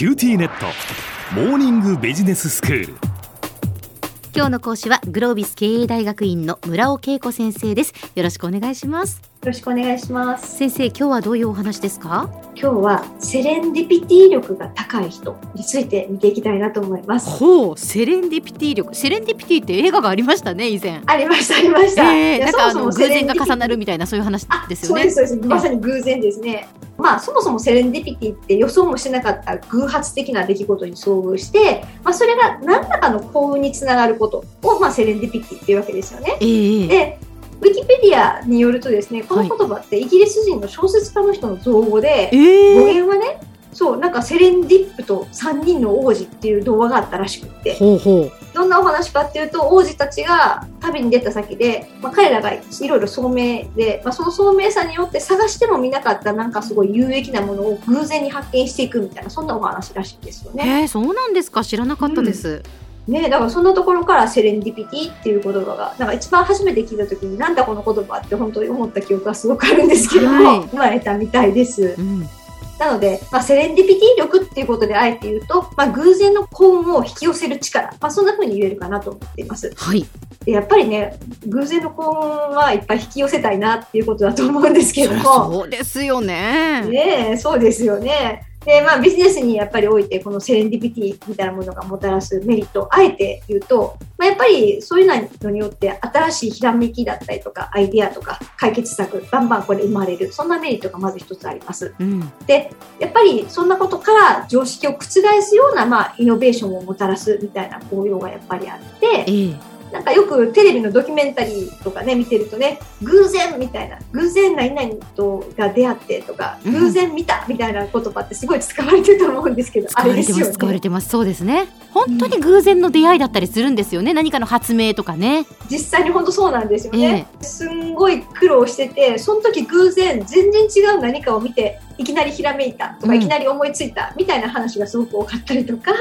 QTnet。モーニングビジネススクール。今日の講師はグロービス経営大学院の村尾恵子先生です。よろしくお願いします。ろしくお願いします。先生今日はどういうお話ですか？今日はセレンディピティ力が高い人について見ていきたいなと思います。ほうセレンディピティ力セレンディピティって映画がありましたね以前ありました、ありました。えー、なんかあの偶そもそもセレ然が重なるみたいなそういう話あですよねそうです、そうです。まさに偶然ですね。まあ、そもそもセレンディピティって予想もしてなかった偶発的な出来事に遭遇して、まあ、それが何らかの幸運につながることを、まあ、セレンディピティっていうわけですよね。えー、で、ディアによるとですね、この言葉ってイギリス人の小説家の人の造語で、え語ー、源はね、そう、なんかセレンディップと3人の王子っていう童話があったらしくって、どんなお話かっていうと、王子たちが旅に出た先で、まあ、彼らがいろいろ聡明で、まあ、その聡明さによって探しても見なかったなんかすごい有益なものを偶然に発見していくみたいな、そんなお話らしいんですよね。えー、そうなんですか？知らなかったです、ねだからそんなところからセレンディピティっていう言葉が、なんか一番初めて聞いた時になんだこの言葉って本当に思った記憶がすごくあるんですけども、はい生まれたみたいです。うんなので、まあ、セレンディピティ力っていうことであえて言うと、まあ、偶然の幸運を引き寄せる力、まあ、そんな風に言えるかなと思っています。はいでやっぱりね、偶然の幸運はいっぱい引き寄せたいなっていうことだと思うんですけれども、そうですよねねえ、そうですよね。で、まあビジネスにやっぱりおいて、このセレンディピティみたいなものがもたらすメリットをあえて言うと、まあ、やっぱりそういうのによって新しいひらめきだったりとか、アイディアとか解決策、バンバンこれ生まれる。そんなメリットがまず一つあります。うんで、やっぱりそんなことから常識を覆すような、まあ、イノベーションをもたらすみたいな効用がやっぱりあって、えー、なんかよくテレビのドキュメンタリーとかね、見てるとね、偶然みたいな、偶然何々とが出会ってとか、うん。偶然見たみたいな言葉ってすごい使われてると思うんですけど、使われてますよ使われね。てます。そうですね。本当に偶然の出会いだったりするんですよね。何かの発明とかね。実際に本当そうなんですよね。すんごい苦労してて、その時偶然全然違う何かを見て、いきなりひらめいたとか、うん。いきなり思いついたみたいな話がすごく多かったりとか、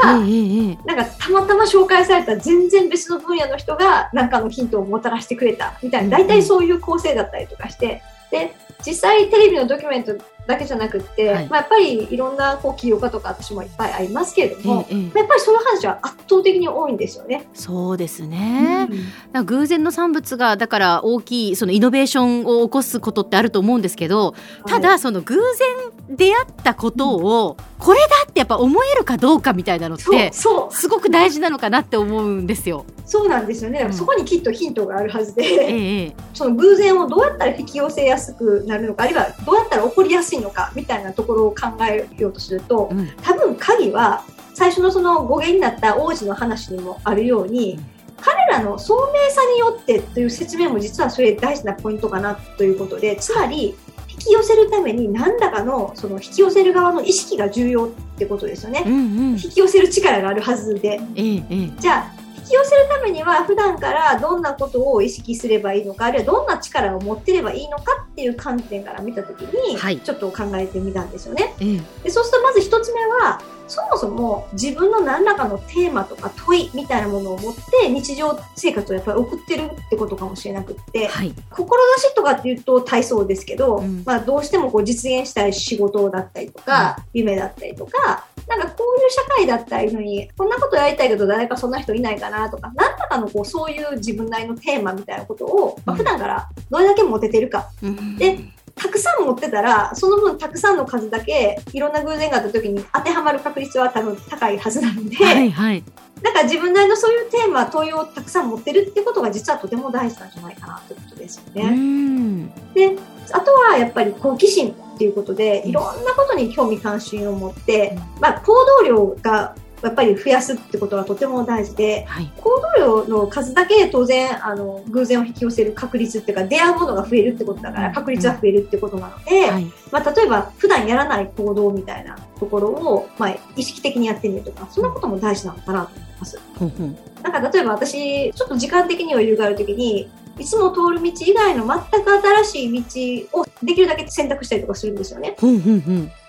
なんかたまたま紹介された全然別の分野の人が何かのヒントをもたらしてくれたみたいな大体そういう構成だったりとかしてで実際テレビのドキュメントだけじゃなくって、はい。まあ、やっぱりいろんなこう起業家とか私もいっぱいありますけれども、えーえーやっぱりその話は圧倒的に多いんですよね。そうですね、うん。偶然の産物がだから大きいそのイノベーションを起こすことってあると思うんですけどただその偶然出会ったことをこれだってやっぱ思えるかどうかみたいなのってそうすごく大事なのかなって思うんですよ。そうなんですよね、うん。そこにきっとヒントがあるはずで、ええその偶然をどうやったら引き寄せやすくなるのかあるいはどうやったら起こりやすいのかみたいなところを考えようとすると、うん。多分鍵は最初のその語源になった王子の話にもあるように、うん。彼らの聡明さによってという説明も実はそれ大事なポイントかなということでつまり引き寄せるために何らかのその引き寄せる側の意識が重要ってことですよね。うんうん。引き寄せる力があるはずで。じゃあ引き寄せるためには普段からどんなことを意識すればいいのかあるいはどんな力を持ってればいいのかっていう観点から見た時に、はい。ちょっと考えてみたんですよね。ええ。でそうするとまず一つ目はそもそも自分の何らかのテーマとか問いみたいなものを持って日常生活をやっぱり送ってるってことかもしれなくってはい。志とかっていうと体操ですけど、うん。まあ、どうしてもこう実現したい仕事だったりとか、夢だったりとかなんかこういう社会だったりのにこんなことやりたいけど誰かそんな人いないかなとか何らかのこうそういう自分なりのテーマみたいなことを、まあ、うん普段からどれだけ持ててるかうんでたくさん持ってたらその分たくさんの数だけいろんな偶然があった時に当てはまる確率は多分高いはずなので、はいはいなんか自分なりのそういうテーマ問いをたくさん持ってるってことが実はとても大事なんじゃないかなということですようね。んであとはやっぱり好奇心っていうことでうん。いろんなことに興味関心を持って、うまあ、行動量がやっぱり増やすってことはとても大事ではい。行動量の数だけ当然あの偶然を引き寄せる確率っていうか出会うものが増えるってことだから確率は増えるってことなので、はい。まあ、例えば普段やらない行動みたいなところを、まあ、意識的にやってみるとかそんなことも大事なのかなと思います。ほん。ほん。なんか例えば私ちょっと時間的に余裕があるときにいつも通る道以外の全く新しい道をできるだけ選択したりとかするんですよね。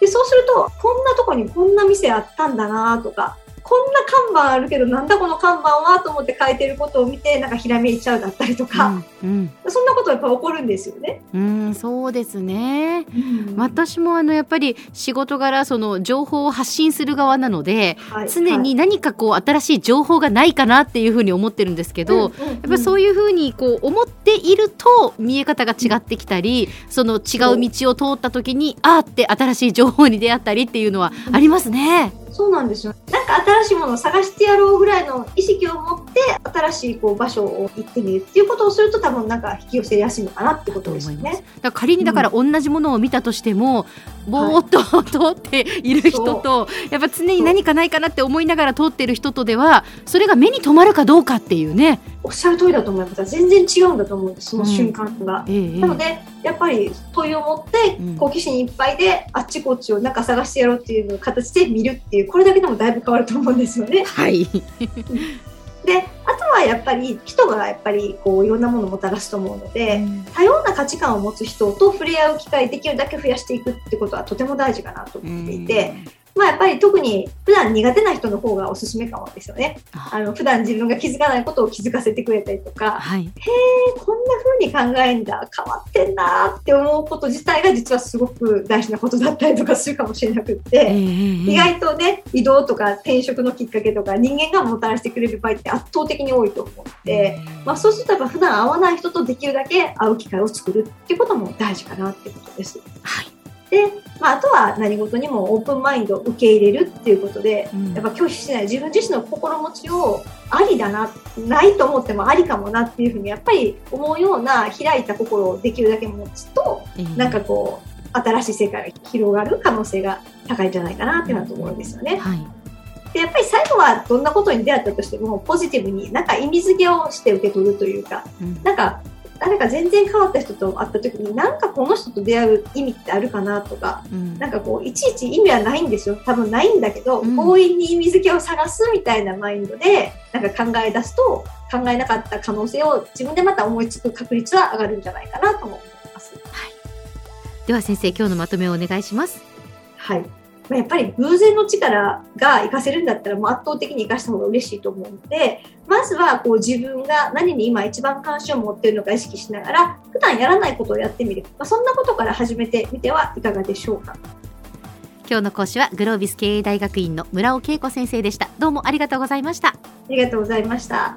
でそうするとこんなとこにこんな店あったんだなとかこんな看板あるけどなんだこの看板はと思って書いてることを見てなんかひらめいちゃうだったりとか、うんそんなことやっぱ起こるんですよね。うん、うんそうですね。ま私もあのやっぱり仕事柄その情報を発信する側なので常に何かこう新しい情報がないかなっていうふうに思ってるんですけど、やっぱりそういうふうにこう思っていると見え方が違ってきたりその違う道を通った時にあーって新しい情報に出会ったりっていうのはありますね。そうなんですよ。なんか新しいものを探してやろうぐらいの意識を持って、新しいこう場所を行ってみるっていうことをすると多分なんか引き寄せやすいのかなってことですよね。だ仮にだから同じものを見たとしても、ぼーっと 通っている人と、やっぱ常に何かないかなって思いながら通っている人とではそれが目に留まるかどうかっていうね。おっしゃる通りだと思います。全然違うんだと思うんです、その瞬間が。ええなので、やっぱり問いを持ってうん好奇心いっぱいで、あっちこっちをなんか探してやろうっていう形で見るっていう、これだけでもだいぶ変わると思うんですよね。はい。で、あとはやっぱり人がやっぱりこういろんなものをもたらすと思うので、多様な価値観を持つ人と触れ合う機会できるだけ増やしていくってことはとても大事かなと思っていて、まあやっぱり特に普段苦手な人の方がおすすめかもですよね。ああの普段自分が気づかないことを気づかせてくれたりとか、はい。えーこんな風に考えんだ、変わってんなって思うこと自体が実はすごく大事なことだったりとかするかもしれなくって、意意外とね、移動とか転職のきっかけとか人間がもたらしてくれる場合って圧倒的に多いと思うので、まあ、そうするとやっぱ普段会わない人とできるだけ会う機会を作るっていうことも大事かなってことです。はい。で、まあ、あとは何事にもオープンマインドを受け入れるっていうことで、うんやっぱ拒否しない自分自身の心持ちをありだな、ないと思ってもありかもなっていうふうにやっぱり思うような開いた心をできるだけ持つと、なんかこう、新しい世界が広がる可能性が高いんじゃないかなっていうのはと思うんですよね。はい。で、やっぱり最後はどんなことに出会ったとしても、ポジティブになんか意味付けをして受け取るというか、うんなんか、誰か全然変わった人と会った時に、なんかこの人と出会う意味ってあるかなとか、うんなんかこう、いちいち意味はないんですよ。多分ないんだけど、うん強引に意味付けを探すみたいなマインドで、なんか考え出すと、考えなかった可能性を自分でまた思いつく確率は上がるんじゃないかなとも思います。では先生今日のまとめをお願いします。はい。まあやっぱり偶然の力が活かせるんだったらもう圧倒的に活かした方が嬉しいと思うので、まずはこう自分が何に今一番関心を持っているのか意識しながら、普段やらないことをやってみる。まあ、そんなことから始めてみてはいかがでしょうか。今日の講師はグロービス経営大学院の村尾恵子先生でした。どうもありがとうございました。ありがとうございました。